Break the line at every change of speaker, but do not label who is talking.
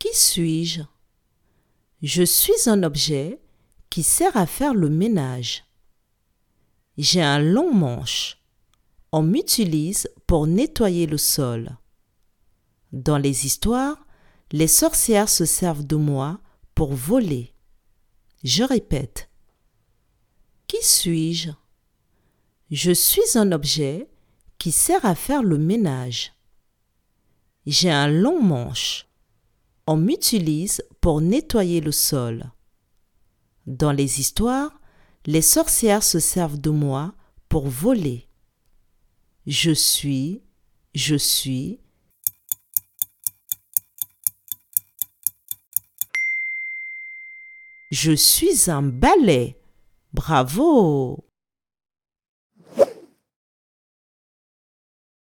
Qui suis-je? Je suis un objet qui sert à faire le ménage. J'ai un long manche. On m'utilise pour nettoyer le sol. Dans les histoires, les sorcières se servent de moi pour voler. Je répète. Qui suis-je? Je suis un objet qui sert à faire le ménage. J'ai un long manche. On m'utilise pour nettoyer le sol. Dans les histoires, les sorcières se servent de moi pour voler. Je suis, je suis. Je suis un balai. Bravo